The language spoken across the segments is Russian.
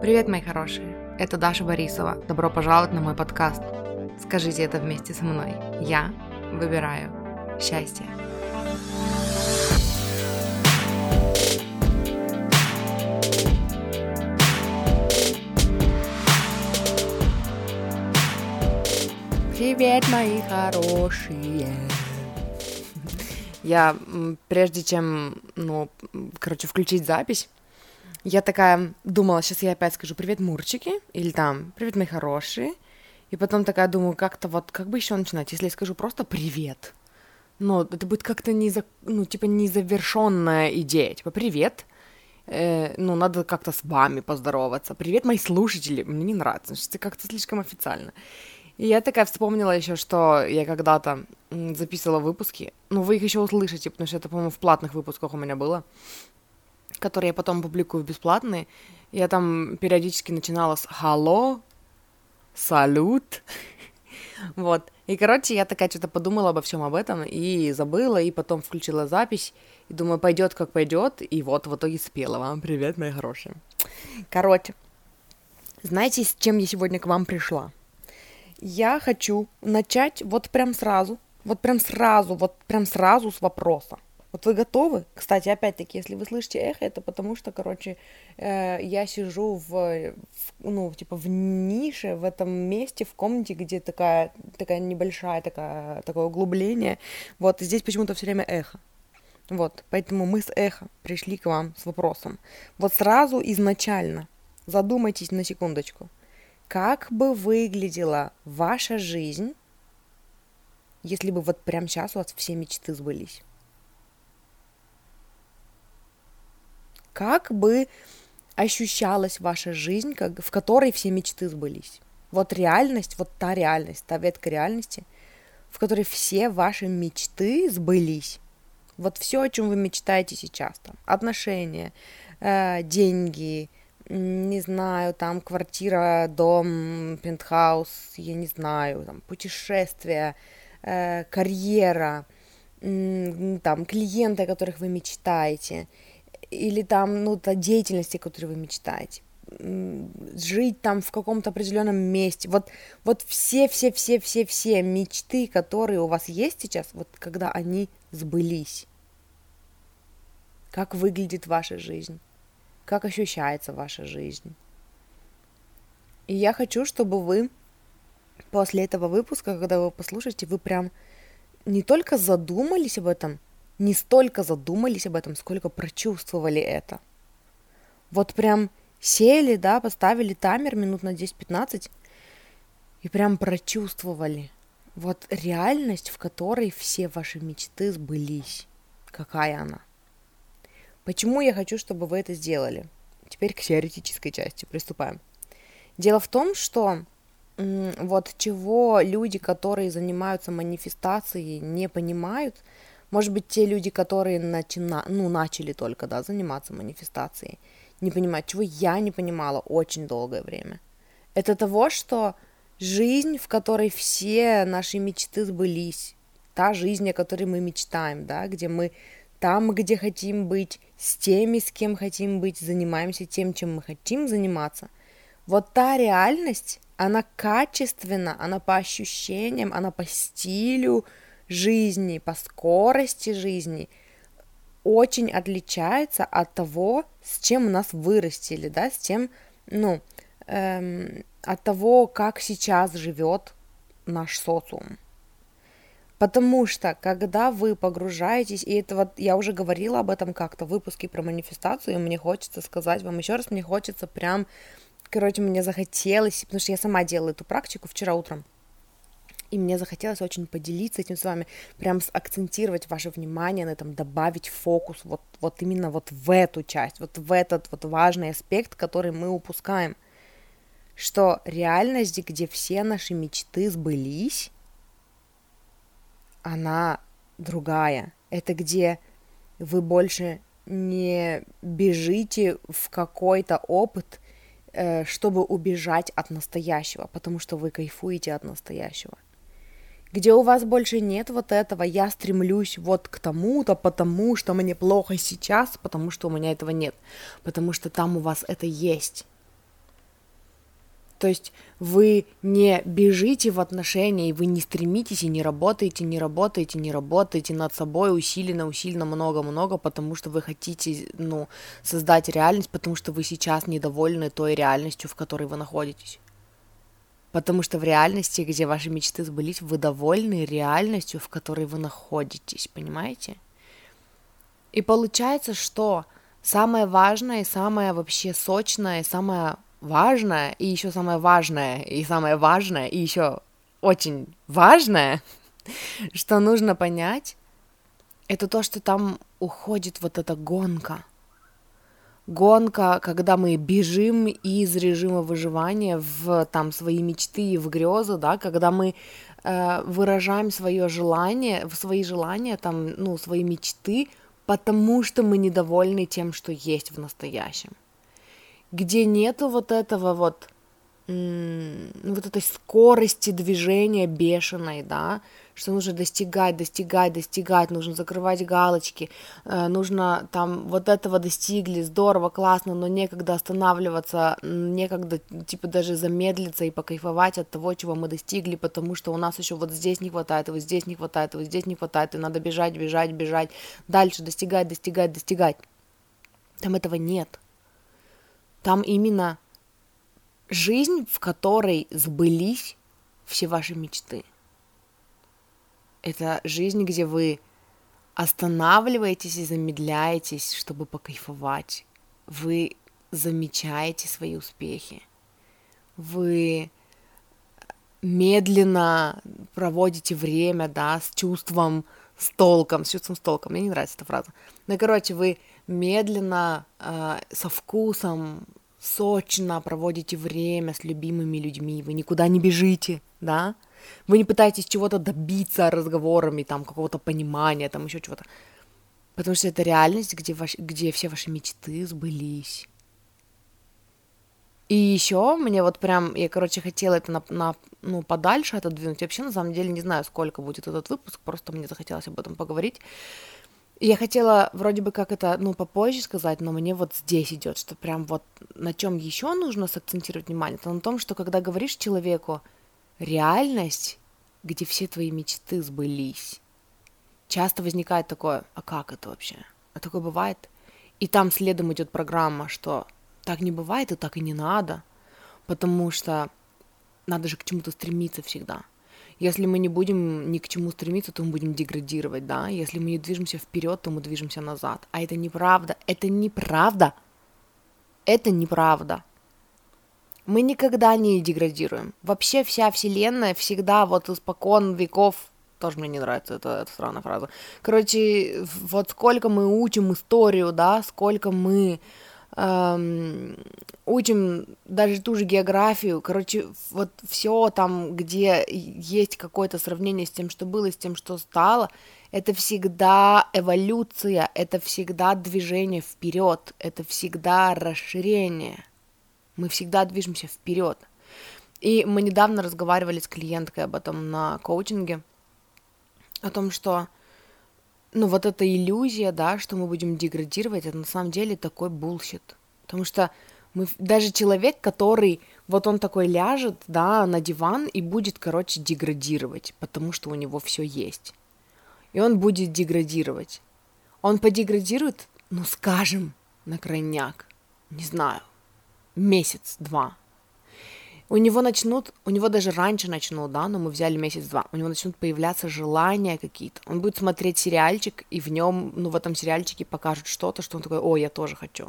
Привет, мои хорошие! Это Даша Борисова. Добро пожаловать на мой подкаст. Скажите это вместе со мной. Я выбираю счастье. Привет, мои хорошие! Я, прежде чем, ну, короче, включить запись, я такая думала, сейчас я опять скажу «Привет, мурчики» или там «Привет, мои хорошие». И потом такая думаю, как-то вот, как бы еще начинать, если я скажу просто «Привет». Но это будет как-то не, за, ну, типа, незавершенная идея. Типа «Привет», э, ну, надо как-то с вами поздороваться. «Привет, мои слушатели». Мне не нравится, что это как-то слишком официально. И я такая вспомнила еще, что я когда-то записывала выпуски. Ну, вы их еще услышите, потому что это, по-моему, в платных выпусках у меня было которые я потом публикую бесплатные, я там периодически начинала с «Халло», «Салют», вот. И, короче, я такая что-то подумала обо всем об этом и забыла, и потом включила запись, и думаю, пойдет как пойдет, и вот в итоге спела вам. Привет, мои хорошие. Короче, знаете, с чем я сегодня к вам пришла? Я хочу начать вот прям сразу, вот прям сразу, вот прям сразу с вопроса. Вот вы готовы? Кстати, опять-таки, если вы слышите эхо, это потому что, короче, э, я сижу в, в, ну, типа, в нише, в этом месте, в комнате, где такая, такая небольшая, такая, такое углубление. Вот, и здесь почему-то все время эхо. Вот, поэтому мы с эхо пришли к вам с вопросом. Вот сразу изначально задумайтесь на секундочку. Как бы выглядела ваша жизнь, если бы вот прямо сейчас у вас все мечты сбылись? Как бы ощущалась ваша жизнь, как, в которой все мечты сбылись. Вот реальность, вот та реальность, та ветка реальности, в которой все ваши мечты сбылись. Вот все, о чем вы мечтаете сейчас, там, отношения, э, деньги, не знаю, там квартира, дом, пентхаус, я не знаю, там путешествия, э, карьера, э, там клиенты, о которых вы мечтаете – или там, ну, та деятельности, которой вы мечтаете, жить там в каком-то определенном месте. Вот, вот все, все, все, все, все мечты, которые у вас есть сейчас, вот когда они сбылись. Как выглядит ваша жизнь? Как ощущается ваша жизнь? И я хочу, чтобы вы после этого выпуска, когда вы послушаете, вы прям не только задумались об этом, не столько задумались об этом, сколько прочувствовали это. Вот прям сели, да, поставили таймер минут на 10-15 и прям прочувствовали. Вот реальность, в которой все ваши мечты сбылись. Какая она? Почему я хочу, чтобы вы это сделали? Теперь к теоретической части приступаем. Дело в том, что вот чего люди, которые занимаются манифестацией, не понимают – может быть, те люди, которые начина... ну, начали только, да, заниматься манифестацией, не понимают, чего я не понимала очень долгое время. Это того, что жизнь, в которой все наши мечты сбылись, та жизнь, о которой мы мечтаем, да, где мы там, где хотим быть, с теми, с кем хотим быть, занимаемся тем, чем мы хотим заниматься. Вот та реальность, она качественна, она по ощущениям, она по стилю, жизни, по скорости жизни очень отличается от того, с чем нас вырастили, да, с тем, ну, эм, от того, как сейчас живет наш социум. Потому что, когда вы погружаетесь, и это вот я уже говорила об этом как-то в выпуске про манифестацию, и мне хочется сказать вам еще раз, мне хочется прям, короче, мне захотелось, потому что я сама делала эту практику вчера утром, и мне захотелось очень поделиться этим с вами, прям акцентировать ваше внимание на этом, добавить фокус вот, вот именно вот в эту часть, вот в этот вот важный аспект, который мы упускаем, что реальность, где все наши мечты сбылись, она другая. Это где вы больше не бежите в какой-то опыт, э, чтобы убежать от настоящего, потому что вы кайфуете от настоящего где у вас больше нет вот этого, я стремлюсь вот к тому-то, потому что мне плохо сейчас, потому что у меня этого нет, потому что там у вас это есть. То есть вы не бежите в отношения, и вы не стремитесь, и не работаете, не работаете, не работаете над собой усиленно, усиленно, много-много, потому что вы хотите, ну, создать реальность, потому что вы сейчас недовольны той реальностью, в которой вы находитесь. Потому что в реальности, где ваши мечты сбылись, вы довольны реальностью, в которой вы находитесь, понимаете? И получается, что самое важное, самое вообще сочное, самое важное, и еще самое важное, и самое важное, и еще очень важное, что нужно понять, это то, что там уходит вот эта гонка. Гонка, когда мы бежим из режима выживания в там свои мечты и в грезы, да, когда мы э, выражаем свое желание, свои желания, там, ну, свои мечты, потому что мы недовольны тем, что есть в настоящем. Где нету вот этого вот, вот этой скорости движения бешеной, да, что нужно достигать, достигать, достигать, нужно закрывать галочки, э, нужно там вот этого достигли, здорово, классно, но некогда останавливаться, некогда типа даже замедлиться и покайфовать от того, чего мы достигли, потому что у нас еще вот здесь не хватает, вот здесь не хватает, вот здесь не хватает, и надо бежать, бежать, бежать, дальше достигать, достигать, достигать. Там этого нет. Там именно жизнь, в которой сбылись все ваши мечты. Это жизнь, где вы останавливаетесь и замедляетесь, чтобы покайфовать. Вы замечаете свои успехи. Вы медленно проводите время, да, с чувством, с толком, с чувством с толком. Мне не нравится эта фраза. Ну, короче, вы медленно, э, со вкусом, сочно проводите время с любимыми людьми, вы никуда не бежите, да, вы не пытаетесь чего-то добиться разговорами, там, какого-то понимания, там, еще чего-то, потому что это реальность, где, ваш, где все ваши мечты сбылись. И еще мне вот прям, я, короче, хотела это на, на, ну, подальше отодвинуть. Вообще, на самом деле, не знаю, сколько будет этот выпуск, просто мне захотелось об этом поговорить. Я хотела вроде бы как это, ну, попозже сказать, но мне вот здесь идет, что прям вот на чем еще нужно сакцентировать внимание, это на том, что когда говоришь человеку реальность, где все твои мечты сбылись, часто возникает такое, а как это вообще? А такое бывает? И там следом идет программа, что так не бывает и так и не надо, потому что надо же к чему-то стремиться всегда – если мы не будем ни к чему стремиться, то мы будем деградировать, да. Если мы не движемся вперед, то мы движемся назад. А это неправда. Это неправда. Это неправда. Мы никогда не деградируем. Вообще вся вселенная всегда вот испокон веков тоже мне не нравится эта, эта странная фраза. Короче, вот сколько мы учим историю, да, сколько мы эм, учим даже ту же географию, короче, вот все там, где есть какое-то сравнение с тем, что было, с тем, что стало, это всегда эволюция, это всегда движение вперед, это всегда расширение. Мы всегда движемся вперед. И мы недавно разговаривали с клиенткой об этом на коучинге, о том, что ну, вот эта иллюзия, да, что мы будем деградировать, это на самом деле такой bullshit. Потому что мы, даже человек, который, вот он такой ляжет, да, на диван и будет, короче, деградировать, потому что у него все есть. И он будет деградировать. Он подеградирует, ну, скажем, на крайняк, не знаю, месяц-два, у него начнут, у него даже раньше начнут, да, но мы взяли месяц-два, у него начнут появляться желания какие-то. Он будет смотреть сериальчик, и в нем, ну, в этом сериальчике покажут что-то, что он такой, о, я тоже хочу.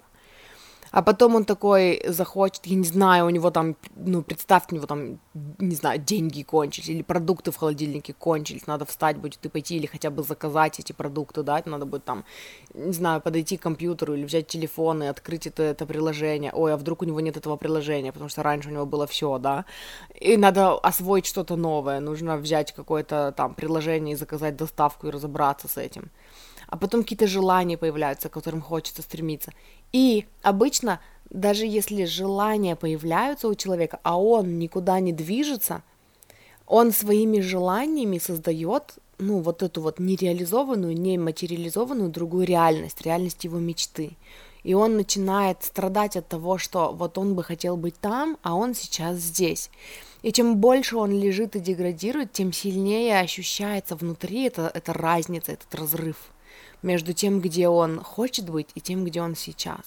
А потом он такой захочет, я не знаю, у него там, ну, представьте, у него там, не знаю, деньги кончились, или продукты в холодильнике кончились, надо встать будет и пойти, или хотя бы заказать эти продукты, да, надо будет там, не знаю, подойти к компьютеру или взять телефон и открыть это, это приложение. Ой, а вдруг у него нет этого приложения, потому что раньше у него было все, да, и надо освоить что-то новое, нужно взять какое-то там приложение и заказать доставку и разобраться с этим а потом какие-то желания появляются, к которым хочется стремиться. И обычно, даже если желания появляются у человека, а он никуда не движется, он своими желаниями создает, ну, вот эту вот нереализованную, не материализованную другую реальность, реальность его мечты. и он начинает страдать от того, что вот он бы хотел быть там, а он сейчас здесь. И чем больше он лежит и деградирует, тем сильнее ощущается внутри эта, эта разница, этот разрыв между тем, где он хочет быть, и тем, где он сейчас.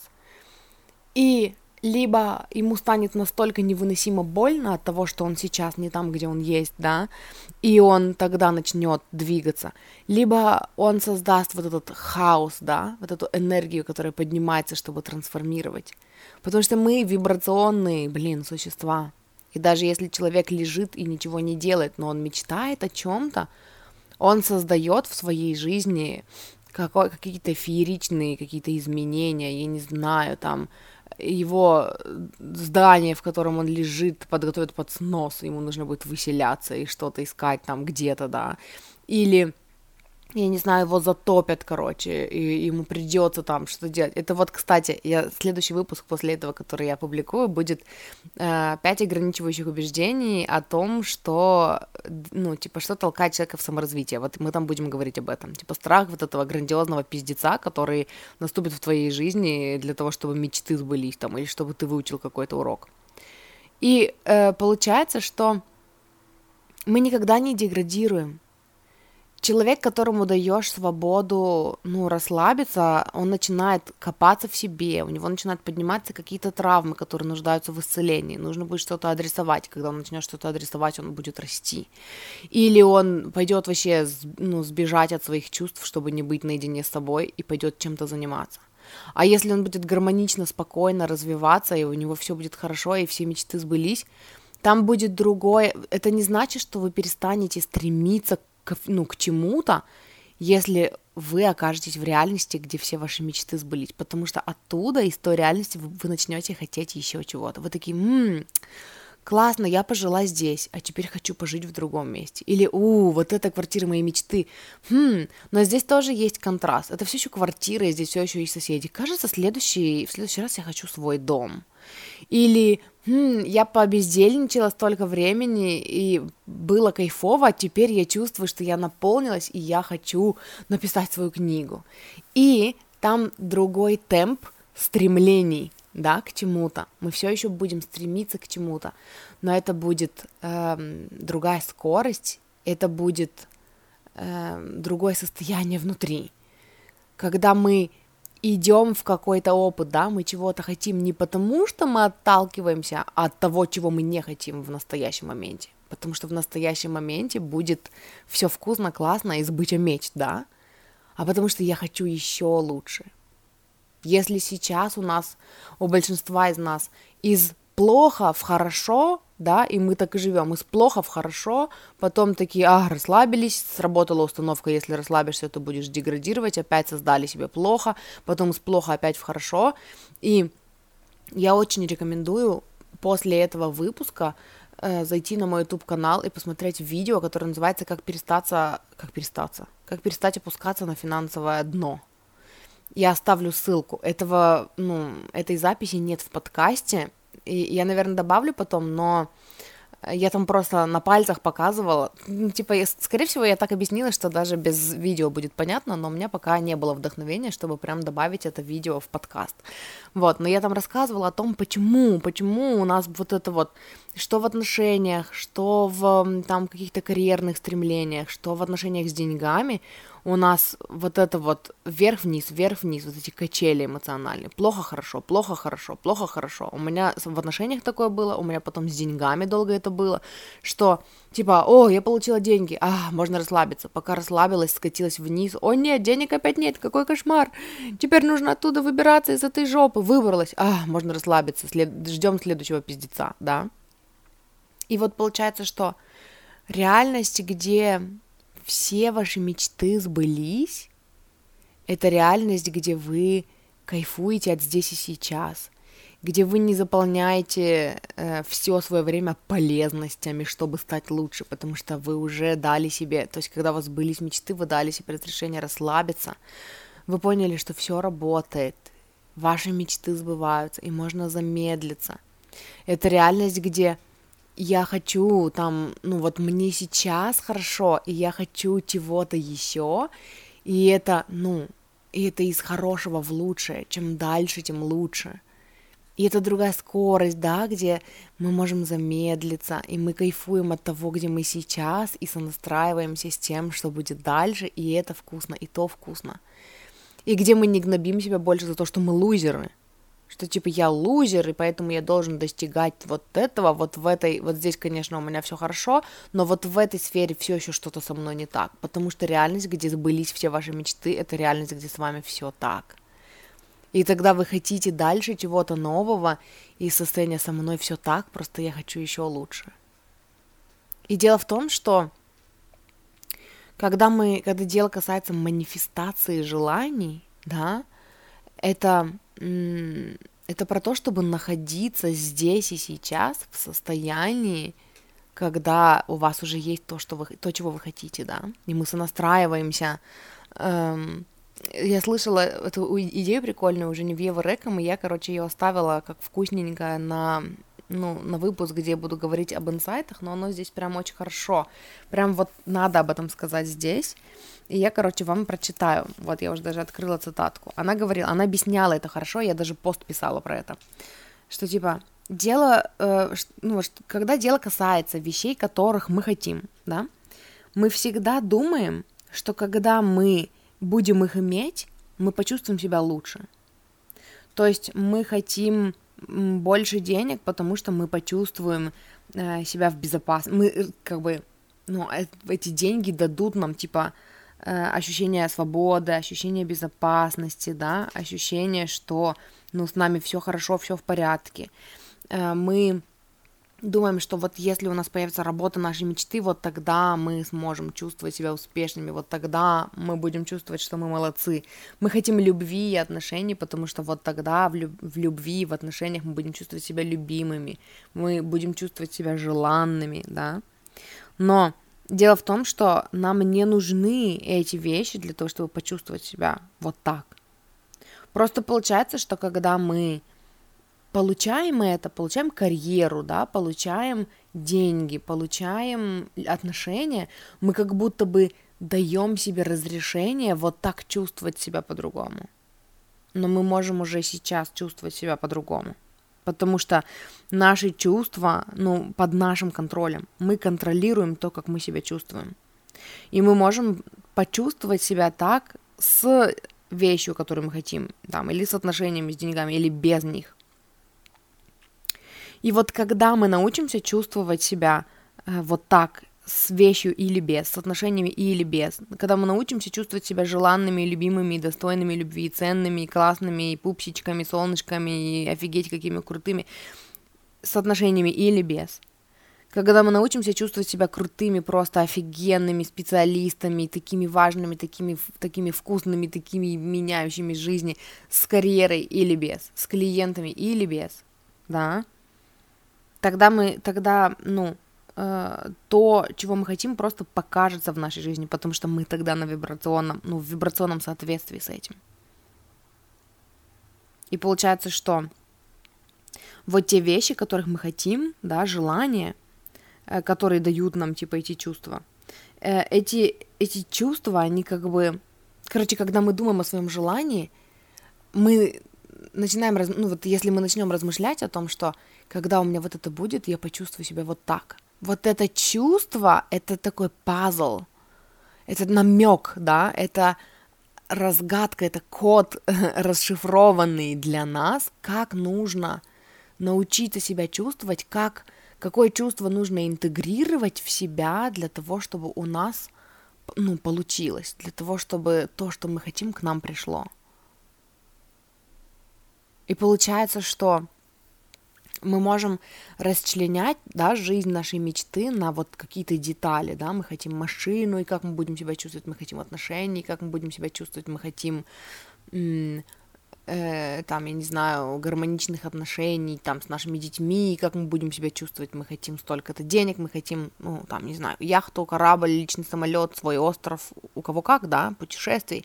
И либо ему станет настолько невыносимо больно от того, что он сейчас не там, где он есть, да, и он тогда начнет двигаться, либо он создаст вот этот хаос, да, вот эту энергию, которая поднимается, чтобы трансформировать. Потому что мы вибрационные, блин, существа. И даже если человек лежит и ничего не делает, но он мечтает о чем-то, он создает в своей жизни какие-то фееричные какие-то изменения, я не знаю, там, его здание, в котором он лежит, подготовят под снос, ему нужно будет выселяться и что-то искать там где-то, да, или я не знаю, его затопят, короче, и ему придется там что-то делать. Это вот, кстати, я следующий выпуск после этого, который я публикую, будет э, 5 ограничивающих убеждений о том, что, ну, типа, что толкает человека в саморазвитие. Вот мы там будем говорить об этом. Типа, страх вот этого грандиозного пиздеца, который наступит в твоей жизни для того, чтобы мечты сбылись там, или чтобы ты выучил какой-то урок. И э, получается, что мы никогда не деградируем человек, которому даешь свободу, ну, расслабиться, он начинает копаться в себе, у него начинают подниматься какие-то травмы, которые нуждаются в исцелении. Нужно будет что-то адресовать. Когда он начнет что-то адресовать, он будет расти. Или он пойдет вообще, ну, сбежать от своих чувств, чтобы не быть наедине с собой, и пойдет чем-то заниматься. А если он будет гармонично, спокойно развиваться, и у него все будет хорошо, и все мечты сбылись, там будет другое. Это не значит, что вы перестанете стремиться к, ну, к чему-то, если вы окажетесь в реальности, где все ваши мечты сбылись, потому что оттуда, из той реальности, вы, вы начнете хотеть еще чего-то. Вы такие, м-м, классно, я пожила здесь, а теперь хочу пожить в другом месте. Или, у, вот эта квартира моей мечты. Хм, но здесь тоже есть контраст. Это все еще квартира, и здесь все еще есть соседи. Кажется, следующий, в следующий раз я хочу свой дом. Или хм, я побездельничала столько времени, и было кайфово, а теперь я чувствую, что я наполнилась, и я хочу написать свою книгу. И там другой темп стремлений, да, к чему-то. Мы все еще будем стремиться к чему-то, но это будет эм, другая скорость, это будет эм, другое состояние внутри. Когда мы идем в какой-то опыт, да, мы чего-то хотим не потому, что мы отталкиваемся от того, чего мы не хотим в настоящем моменте, потому что в настоящем моменте будет все вкусно, классно, избытие меч, да, а потому что я хочу еще лучше. Если сейчас у нас, у большинства из нас, из плохо в хорошо, да, и мы так и живем, из плохо в хорошо, потом такие, а, расслабились, сработала установка, если расслабишься, то будешь деградировать, опять создали себе плохо, потом из плохо опять в хорошо, и я очень рекомендую после этого выпуска э, зайти на мой YouTube канал и посмотреть видео, которое называется «Как перестаться, как перестаться, как перестать опускаться на финансовое дно». Я оставлю ссылку. Этого, ну, этой записи нет в подкасте, и я, наверное, добавлю потом, но я там просто на пальцах показывала. Ну, типа, скорее всего, я так объяснила, что даже без видео будет понятно, но у меня пока не было вдохновения, чтобы прям добавить это видео в подкаст. Вот, но я там рассказывала о том, почему, почему у нас вот это вот, что в отношениях, что в там каких-то карьерных стремлениях, что в отношениях с деньгами у нас вот это вот вверх-вниз, вверх-вниз, вот эти качели эмоциональные. Плохо, хорошо, плохо, хорошо, плохо, хорошо. У меня в отношениях такое было, у меня потом с деньгами долго это было, что типа, о, я получила деньги, а, можно расслабиться. Пока расслабилась, скатилась вниз, о нет, денег опять нет, какой кошмар. Теперь нужно оттуда выбираться из этой жопы. Выбралась, а, можно расслабиться, след... ждем следующего пиздеца, да. И вот получается, что реальность, где все ваши мечты сбылись, это реальность, где вы кайфуете от здесь и сейчас, где вы не заполняете э, все свое время полезностями, чтобы стать лучше, потому что вы уже дали себе, то есть когда у вас были мечты, вы дали себе разрешение расслабиться, вы поняли, что все работает, ваши мечты сбываются, и можно замедлиться. Это реальность, где я хочу там, ну вот мне сейчас хорошо, и я хочу чего-то еще, и это, ну, И это из хорошего в лучшее. Чем дальше, тем лучше. И это другая скорость, да, где мы можем замедлиться, и мы кайфуем от того, где мы сейчас, и сонастраиваемся с тем, что будет дальше, и это вкусно, и то вкусно. И где мы не гнобим себя больше за то, что мы лузеры, что типа я лузер, и поэтому я должен достигать вот этого, вот в этой, вот здесь, конечно, у меня все хорошо, но вот в этой сфере все еще что-то со мной не так, потому что реальность, где сбылись все ваши мечты, это реальность, где с вами все так. И тогда вы хотите дальше чего-то нового, и состояние со мной все так, просто я хочу еще лучше. И дело в том, что когда мы, когда дело касается манифестации желаний, да, это, это про то, чтобы находиться здесь и сейчас в состоянии, когда у вас уже есть то, что вы, то, чего вы хотите, да, и мы сонастраиваемся. Эм, я слышала эту идею прикольную уже не в Ева Рэком, и я, короче, ее оставила как вкусненькая на ну, на выпуск, где я буду говорить об инсайтах, но оно здесь прям очень хорошо. Прям вот надо об этом сказать здесь. И я, короче, вам прочитаю. Вот я уже даже открыла цитатку. Она говорила, она объясняла это хорошо, я даже пост писала про это. Что типа, дело, э, ну, когда дело касается вещей, которых мы хотим, да, мы всегда думаем, что когда мы будем их иметь, мы почувствуем себя лучше. То есть мы хотим больше денег, потому что мы почувствуем э, себя в безопасности. Мы э, как бы, ну, э, эти деньги дадут нам типа э, ощущение свободы, ощущение безопасности, да, ощущение, что, ну, с нами все хорошо, все в порядке. Э, мы думаем, что вот если у нас появится работа нашей мечты, вот тогда мы сможем чувствовать себя успешными, вот тогда мы будем чувствовать, что мы молодцы. Мы хотим любви и отношений, потому что вот тогда в, люб- в любви, в отношениях мы будем чувствовать себя любимыми, мы будем чувствовать себя желанными, да. Но дело в том, что нам не нужны эти вещи для того, чтобы почувствовать себя вот так. Просто получается, что когда мы получаем это, получаем карьеру, да, получаем деньги, получаем отношения, мы как будто бы даем себе разрешение вот так чувствовать себя по-другому. Но мы можем уже сейчас чувствовать себя по-другому. Потому что наши чувства, ну, под нашим контролем. Мы контролируем то, как мы себя чувствуем. И мы можем почувствовать себя так с вещью, которую мы хотим, там, или с отношениями, с деньгами, или без них. И вот когда мы научимся чувствовать себя э, вот так, с вещью или без, с отношениями или без, когда мы научимся чувствовать себя желанными, любимыми, достойными любви, ценными, классными, и пупсичками, солнышками, и офигеть какими крутыми, с отношениями или без, когда мы научимся чувствовать себя крутыми, просто офигенными специалистами, такими важными, такими, такими вкусными, такими меняющими жизни, с карьерой или без, с клиентами или без, да, тогда мы, тогда, ну, э, то, чего мы хотим, просто покажется в нашей жизни, потому что мы тогда на вибрационном, ну, в вибрационном соответствии с этим. И получается, что вот те вещи, которых мы хотим, да, желания, э, которые дают нам, типа, эти чувства, э, эти, эти чувства, они как бы... Короче, когда мы думаем о своем желании, мы начинаем, раз... ну вот если мы начнем размышлять о том, что когда у меня вот это будет, я почувствую себя вот так. Вот это чувство, это такой пазл, это намек, да, это разгадка, это код расшифрованный для нас, как нужно научиться себя чувствовать, как, какое чувство нужно интегрировать в себя для того, чтобы у нас ну, получилось, для того, чтобы то, что мы хотим, к нам пришло. И получается, что мы можем расчленять, да, жизнь нашей мечты на вот какие-то детали, да, мы хотим машину, и как мы будем себя чувствовать, мы хотим отношений, как мы будем себя чувствовать, мы хотим, э, там, я не знаю, гармоничных отношений, там, с нашими детьми, как мы будем себя чувствовать, мы хотим столько-то денег, мы хотим, ну, там, не знаю, яхту, корабль, личный самолет, свой остров, у кого как, да, путешествий.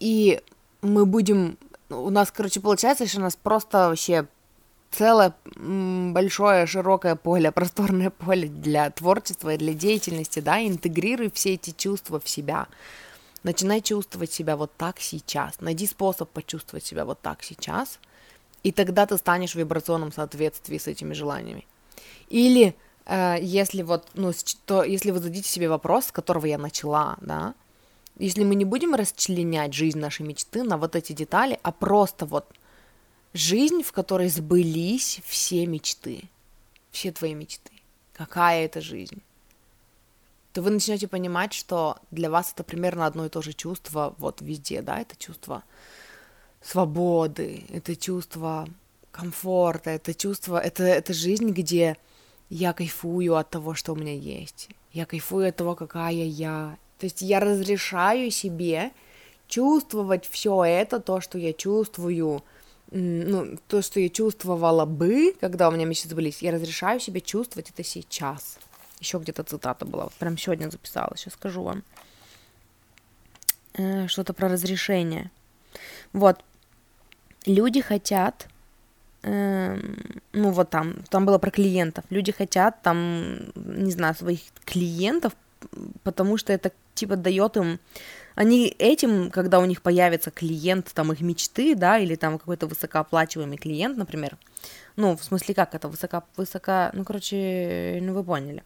И мы будем у нас, короче, получается, что у нас просто вообще целое большое, широкое поле, просторное поле для творчества и для деятельности, да, интегрируй все эти чувства в себя. Начинай чувствовать себя вот так сейчас. Найди способ почувствовать себя вот так сейчас, и тогда ты станешь в вибрационном соответствии с этими желаниями. Или э, если вот, ну, то, если вы зададите себе вопрос, с которого я начала, да, если мы не будем расчленять жизнь нашей мечты на вот эти детали, а просто вот жизнь, в которой сбылись все мечты, все твои мечты, какая это жизнь, то вы начнете понимать, что для вас это примерно одно и то же чувство вот везде, да, это чувство свободы, это чувство комфорта, это чувство, это, это жизнь, где я кайфую от того, что у меня есть, я кайфую от того, какая я, то есть я разрешаю себе чувствовать все это, то, что я чувствую, ну, то, что я чувствовала бы, когда у меня мечты сбылись, я разрешаю себе чувствовать это сейчас. Еще где-то цитата была, вот прям сегодня записала, сейчас скажу вам. Э, что-то про разрешение. Вот. Люди хотят, э, ну вот там, там было про клиентов. Люди хотят там, не знаю, своих клиентов, потому что это типа дает им они этим, когда у них появится клиент, там, их мечты, да, или там какой-то высокооплачиваемый клиент, например, ну, в смысле, как это, высоко, высоко, ну, короче, ну, вы поняли,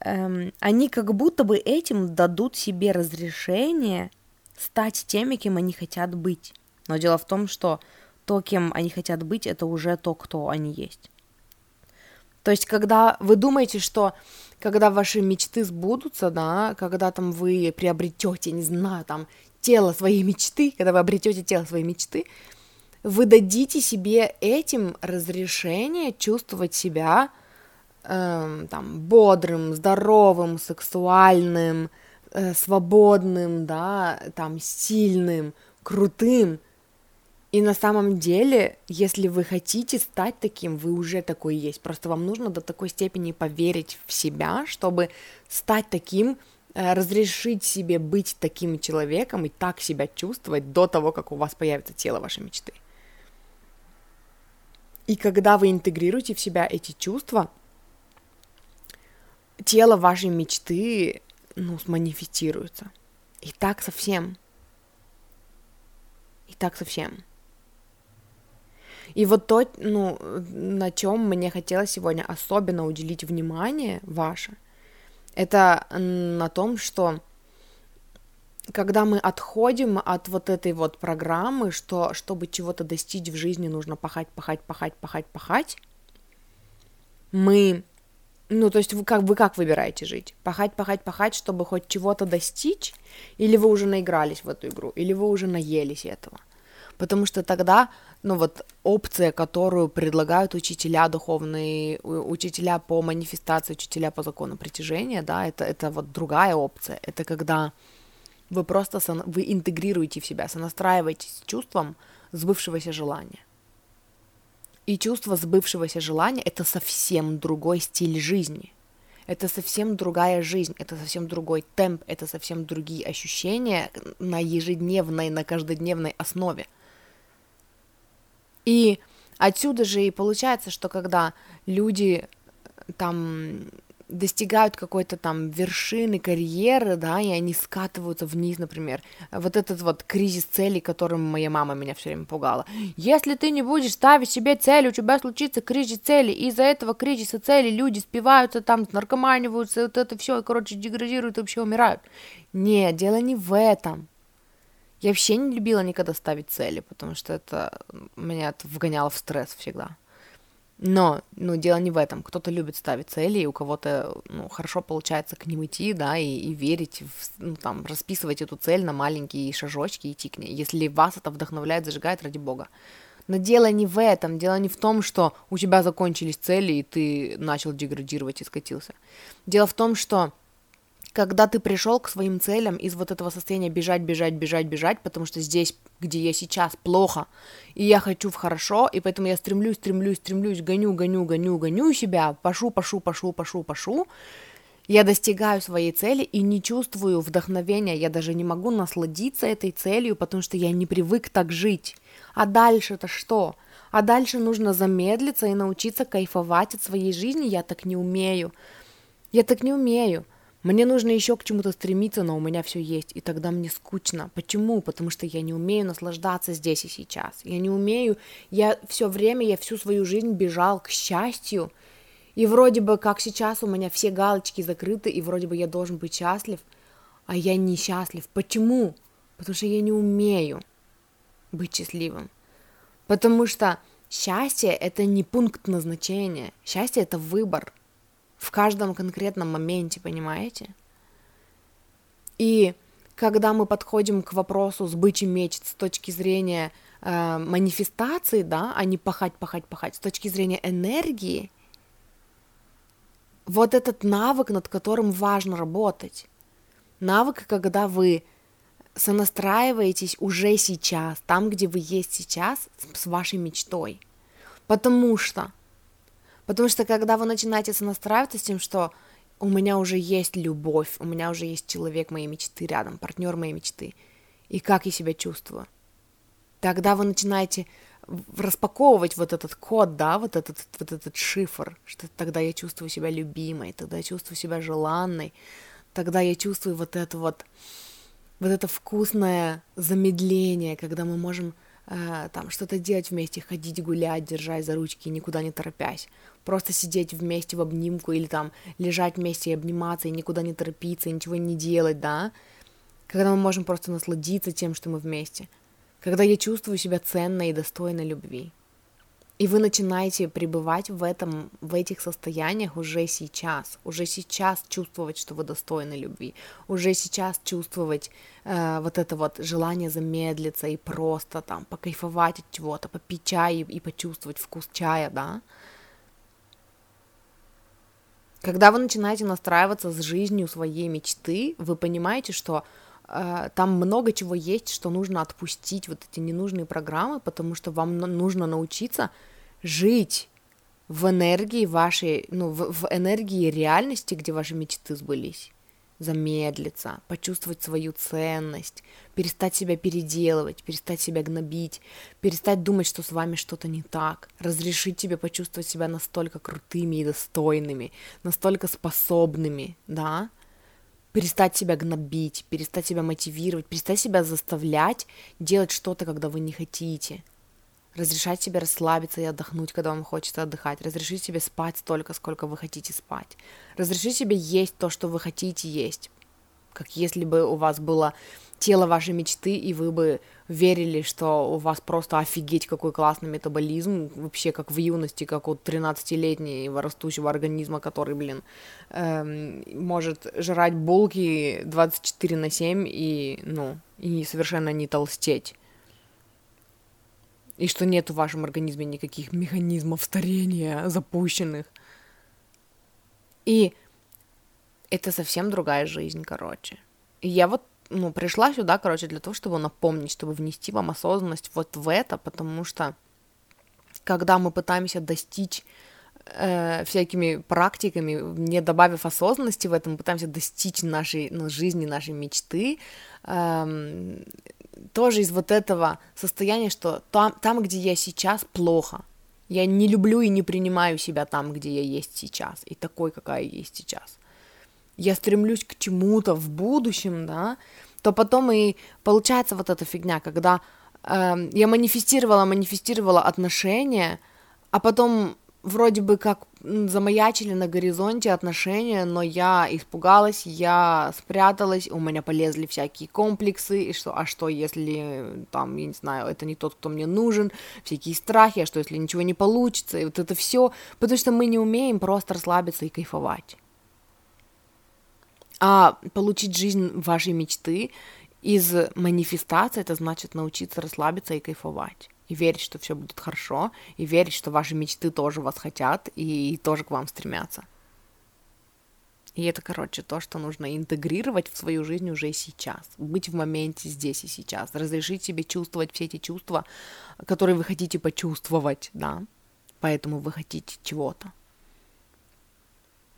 эм, они как будто бы этим дадут себе разрешение стать теми, кем они хотят быть. Но дело в том, что то, кем они хотят быть, это уже то, кто они есть. То есть, когда вы думаете, что когда ваши мечты сбудутся, да, когда там вы приобретете, не знаю, там тело своей мечты, когда вы обретете тело своей мечты, вы дадите себе этим разрешение чувствовать себя э, там бодрым, здоровым, сексуальным, э, свободным, да, там сильным, крутым, и на самом деле, если вы хотите стать таким, вы уже такой есть. Просто вам нужно до такой степени поверить в себя, чтобы стать таким, э, разрешить себе быть таким человеком и так себя чувствовать до того, как у вас появится тело вашей мечты. И когда вы интегрируете в себя эти чувства, тело вашей мечты, ну, сманифестируется. И так совсем. И так совсем. И вот то, ну, на чем мне хотелось сегодня особенно уделить внимание ваше, это на том, что когда мы отходим от вот этой вот программы, что чтобы чего-то достичь в жизни, нужно пахать, пахать, пахать, пахать, пахать, мы, ну, то есть вы как, вы как выбираете жить? Пахать, пахать, пахать, чтобы хоть чего-то достичь? Или вы уже наигрались в эту игру? Или вы уже наелись этого? Потому что тогда ну вот опция, которую предлагают учителя духовные, учителя по манифестации, учителя по закону притяжения, да, это, это вот другая опция. Это когда вы просто сон, вы интегрируете в себя, сонастраиваетесь с чувством сбывшегося желания. И чувство сбывшегося желания – это совсем другой стиль жизни. Это совсем другая жизнь, это совсем другой темп, это совсем другие ощущения на ежедневной, на каждодневной основе – и отсюда же и получается, что когда люди э, там достигают какой-то там вершины карьеры, да, и они скатываются вниз, например. Вот этот вот кризис целей, которым моя мама меня все время пугала. Если ты не будешь ставить себе цели, у тебя случится кризис цели, и из-за этого кризиса цели люди спиваются, там, наркоманиваются, вот это все, короче, деградируют, и вообще умирают. Нет, дело не в этом. Я вообще не любила никогда ставить цели, потому что это меня это вгоняло в стресс всегда. Но, ну, дело не в этом. Кто-то любит ставить цели, и у кого-то, ну, хорошо получается к ним идти, да, и, и верить, в, ну, там, расписывать эту цель на маленькие шажочки и идти к ней. Если вас это вдохновляет, зажигает, ради бога. Но дело не в этом, дело не в том, что у тебя закончились цели, и ты начал деградировать и скатился. Дело в том, что когда ты пришел к своим целям из вот этого состояния бежать, бежать, бежать, бежать, потому что здесь, где я сейчас, плохо, и я хочу в хорошо, и поэтому я стремлюсь, стремлюсь, стремлюсь, гоню, гоню, гоню, гоню себя, пашу, пашу, пашу, пашу, пашу, я достигаю своей цели и не чувствую вдохновения, я даже не могу насладиться этой целью, потому что я не привык так жить. А дальше-то что? А дальше нужно замедлиться и научиться кайфовать от своей жизни. Я так не умею. Я так не умею. Мне нужно еще к чему-то стремиться, но у меня все есть, и тогда мне скучно. Почему? Потому что я не умею наслаждаться здесь и сейчас. Я не умею, я все время, я всю свою жизнь бежал к счастью, и вроде бы как сейчас у меня все галочки закрыты, и вроде бы я должен быть счастлив, а я не счастлив. Почему? Потому что я не умею быть счастливым. Потому что счастье это не пункт назначения, счастье это выбор в каждом конкретном моменте, понимаете? И когда мы подходим к вопросу сбыть и мечт с точки зрения э, манифестации, да, а не пахать, пахать, пахать, с точки зрения энергии, вот этот навык, над которым важно работать. Навык, когда вы сонастраиваетесь уже сейчас, там, где вы есть сейчас, с вашей мечтой. Потому что Потому что когда вы начинаете сонастраиваться с тем, что у меня уже есть любовь, у меня уже есть человек моей мечты рядом, партнер моей мечты, и как я себя чувствую, тогда вы начинаете распаковывать вот этот код, да, вот этот, вот этот шифр, что тогда я чувствую себя любимой, тогда я чувствую себя желанной, тогда я чувствую вот это вот, вот это вкусное замедление, когда мы можем там что-то делать вместе, ходить гулять, держать за ручки, никуда не торопясь. Просто сидеть вместе в обнимку или там лежать вместе и обниматься, и никуда не торопиться, и ничего не делать, да, когда мы можем просто насладиться тем, что мы вместе, когда я чувствую себя ценной и достойной любви. И вы начинаете пребывать в этом, в этих состояниях уже сейчас, уже сейчас чувствовать, что вы достойны любви, уже сейчас чувствовать э, вот это вот желание замедлиться и просто там покайфовать от чего-то, попить чай и, и почувствовать вкус чая, да. Когда вы начинаете настраиваться с жизнью своей мечты, вы понимаете, что там много чего есть, что нужно отпустить вот эти ненужные программы, потому что вам нужно научиться жить в энергии вашей, ну, в, в энергии реальности, где ваши мечты сбылись. Замедлиться, почувствовать свою ценность, перестать себя переделывать, перестать себя гнобить, перестать думать, что с вами что-то не так, разрешить себе почувствовать себя настолько крутыми и достойными, настолько способными, да, перестать себя гнобить, перестать себя мотивировать, перестать себя заставлять делать что-то, когда вы не хотите – разрешать себе расслабиться и отдохнуть, когда вам хочется отдыхать, разрешить себе спать столько, сколько вы хотите спать, разрешить себе есть то, что вы хотите есть, как если бы у вас было тело вашей мечты, и вы бы верили, что у вас просто офигеть какой классный метаболизм, вообще как в юности, как у 13-летнего растущего организма, который, блин, эм, может жрать булки 24 на 7 и, ну, и совершенно не толстеть и что нет в вашем организме никаких механизмов старения запущенных. И это совсем другая жизнь, короче. И я вот, ну, пришла сюда, короче, для того, чтобы напомнить, чтобы внести вам осознанность вот в это, потому что когда мы пытаемся достичь э, всякими практиками, не добавив осознанности в этом, пытаемся достичь нашей ну, жизни, нашей мечты, э, тоже из вот этого состояния, что там, там, где я сейчас, плохо. Я не люблю и не принимаю себя там, где я есть сейчас, и такой, какая я есть сейчас. Я стремлюсь к чему-то в будущем, да, то потом и получается вот эта фигня, когда э, я манифестировала, манифестировала отношения, а потом вроде бы как замаячили на горизонте отношения, но я испугалась, я спряталась, у меня полезли всякие комплексы, и что, а что если, там, я не знаю, это не тот, кто мне нужен, всякие страхи, а что если ничего не получится, и вот это все, потому что мы не умеем просто расслабиться и кайфовать. А получить жизнь вашей мечты из манифестации, это значит научиться расслабиться и кайфовать. И верить, что все будет хорошо, и верить, что ваши мечты тоже вас хотят и, и тоже к вам стремятся. И это, короче, то, что нужно интегрировать в свою жизнь уже сейчас, быть в моменте здесь и сейчас, разрешить себе чувствовать все эти чувства, которые вы хотите почувствовать, да, поэтому вы хотите чего-то.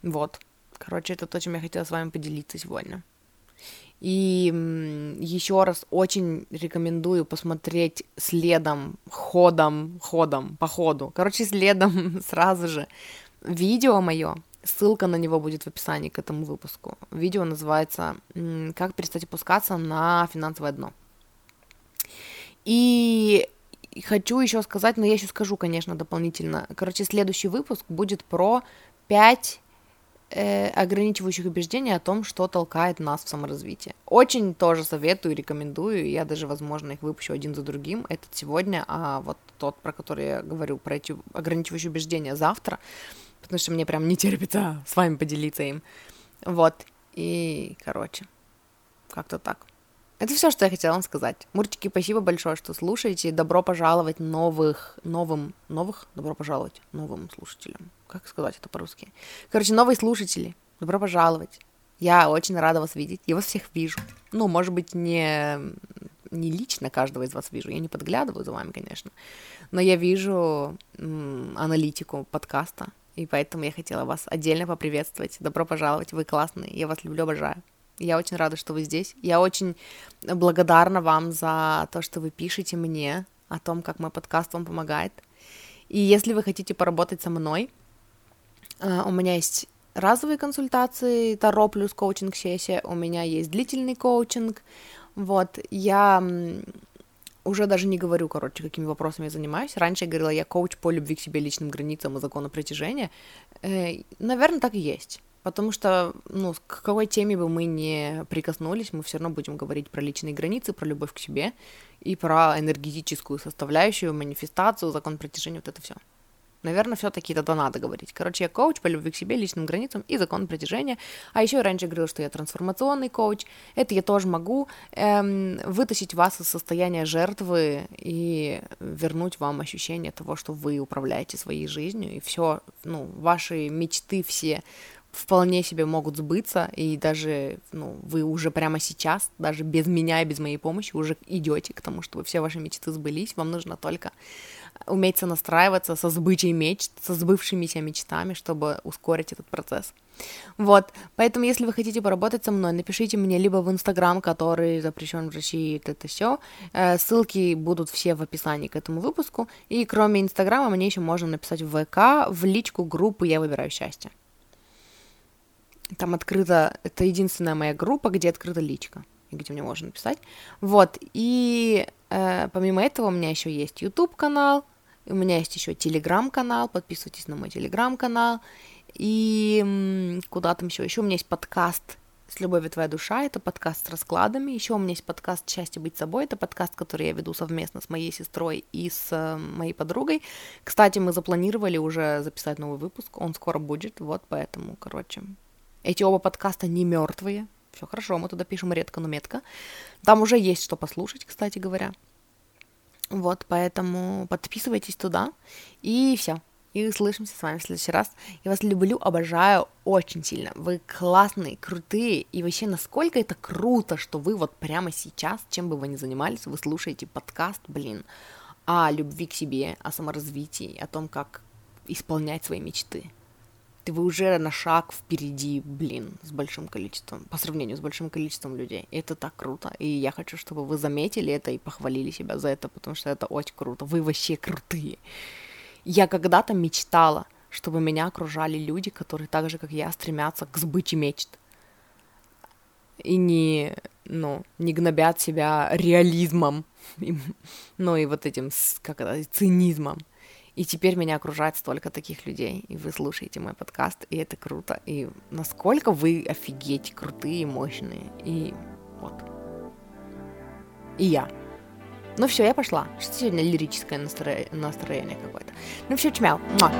Вот, короче, это то, чем я хотела с вами поделиться сегодня. И еще раз очень рекомендую посмотреть следом, ходом, ходом, по ходу. Короче, следом сразу же видео мое Ссылка на него будет в описании к этому выпуску. Видео называется «Как перестать опускаться на финансовое дно». И хочу еще сказать, но я еще скажу, конечно, дополнительно. Короче, следующий выпуск будет про 5 э, ограничивающих убеждений о том, что толкает нас в саморазвитие. Очень тоже советую, рекомендую, я даже, возможно, их выпущу один за другим. Этот сегодня, а вот тот, про который я говорю, про эти ограничивающие убеждения завтра, потому что мне прям не терпится с вами поделиться им. Вот, и, короче, как-то так. Это все, что я хотела вам сказать. Мурчики, спасибо большое, что слушаете. Добро пожаловать новых, новым, новых, добро пожаловать новым слушателям. Как сказать это по-русски? Короче, новые слушатели, добро пожаловать. Я очень рада вас видеть. Я вас всех вижу. Ну, может быть, не, не лично каждого из вас вижу. Я не подглядываю за вами, конечно. Но я вижу м, аналитику подкаста. И поэтому я хотела вас отдельно поприветствовать. Добро пожаловать. Вы классные. Я вас люблю, обожаю. Я очень рада, что вы здесь. Я очень благодарна вам за то, что вы пишете мне о том, как мой подкаст вам помогает. И если вы хотите поработать со мной, у меня есть разовые консультации, Таро плюс коучинг-сессия, у меня есть длительный коучинг. Вот, я уже даже не говорю, короче, какими вопросами я занимаюсь. Раньше я говорила, я коуч по любви к себе, личным границам и закону притяжения. Э, наверное, так и есть. Потому что, ну, к какой теме бы мы не прикоснулись, мы все равно будем говорить про личные границы, про любовь к себе и про энергетическую составляющую, манифестацию, закон притяжения, вот это все. Наверное, все-таки тогда надо говорить. Короче, я коуч по любви к себе, личным границам и закон притяжения. А еще я раньше говорила, что я трансформационный коуч. Это я тоже могу эм, вытащить вас из состояния жертвы и вернуть вам ощущение того, что вы управляете своей жизнью. И все, ну, ваши мечты все вполне себе могут сбыться, и даже, ну, вы уже прямо сейчас, даже без меня и без моей помощи, уже идете к тому, чтобы все ваши мечты сбылись, вам нужно только уметь сонастраиваться со сбычей мечт, со сбывшимися мечтами, чтобы ускорить этот процесс. Вот, поэтому, если вы хотите поработать со мной, напишите мне либо в Инстаграм, который запрещен в России, это все. Э, ссылки будут все в описании к этому выпуску. И кроме Инстаграма, мне еще можно написать в ВК, в личку группы «Я выбираю счастье». Там открыта, это единственная моя группа, где открыта личка, где мне можно написать. Вот, и помимо этого у меня еще есть YouTube канал, у меня есть еще Telegram канал, подписывайтесь на мой Telegram канал, и куда там еще, еще у меня есть подкаст с любовью твоя душа, это подкаст с раскладами, еще у меня есть подкаст «Счастье быть собой», это подкаст, который я веду совместно с моей сестрой и с э, моей подругой. Кстати, мы запланировали уже записать новый выпуск, он скоро будет, вот поэтому, короче, эти оба подкаста не мертвые. Все хорошо, мы туда пишем редко, но метко. Там уже есть что послушать, кстати говоря. Вот, поэтому подписывайтесь туда. И все. И услышимся с вами в следующий раз. Я вас люблю, обожаю очень сильно. Вы классные, крутые. И вообще, насколько это круто, что вы вот прямо сейчас, чем бы вы ни занимались, вы слушаете подкаст, блин, о любви к себе, о саморазвитии, о том, как исполнять свои мечты ты вы уже на шаг впереди, блин, с большим количеством, по сравнению с большим количеством людей. И это так круто. И я хочу, чтобы вы заметили это и похвалили себя за это, потому что это очень круто. Вы вообще крутые. Я когда-то мечтала, чтобы меня окружали люди, которые так же, как я, стремятся к сбыче мечт. И не, ну, не гнобят себя реализмом, ну и вот этим, как это, цинизмом. И теперь меня окружает столько таких людей, и вы слушаете мой подкаст, и это круто. И насколько вы офигеть крутые, мощные. И вот. И я. Ну все, я пошла. Что сегодня лирическое настроение, настроение какое-то. Ну все, чмяу. Муа.